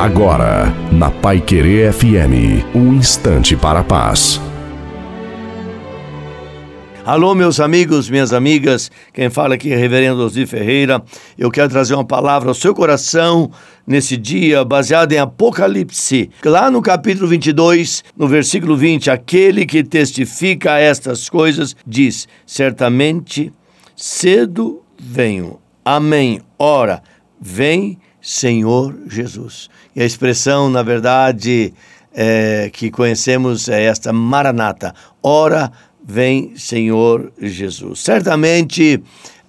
Agora, na Pai Querer FM, um instante para a paz. Alô, meus amigos, minhas amigas, quem fala aqui é Reverendo Osir Ferreira. Eu quero trazer uma palavra ao seu coração nesse dia, baseada em Apocalipse. Lá no capítulo 22, no versículo 20, aquele que testifica estas coisas diz: Certamente cedo venho. Amém. Ora, vem Senhor Jesus. E a expressão, na verdade, é, que conhecemos é esta: Maranata. Ora, vem Senhor Jesus. Certamente.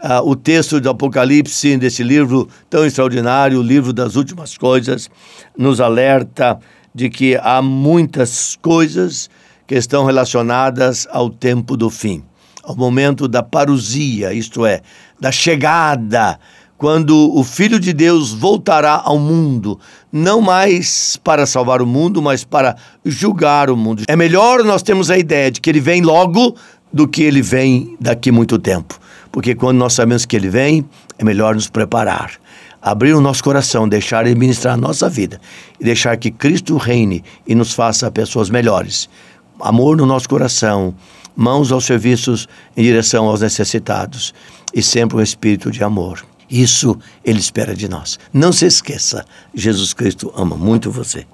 Uh, o texto do Apocalipse, desse livro tão extraordinário, o livro das últimas coisas, nos alerta de que há muitas coisas que estão relacionadas ao tempo do fim, ao momento da parousia, isto é, da chegada quando o Filho de Deus voltará ao mundo, não mais para salvar o mundo, mas para julgar o mundo. É melhor nós termos a ideia de que ele vem logo do que ele vem daqui muito tempo. Porque quando nós sabemos que ele vem, é melhor nos preparar. Abrir o nosso coração, deixar ele ministrar a nossa vida e deixar que Cristo reine e nos faça pessoas melhores. Amor no nosso coração, mãos aos serviços em direção aos necessitados e sempre um espírito de amor. Isso ele espera de nós. Não se esqueça, Jesus Cristo ama muito você.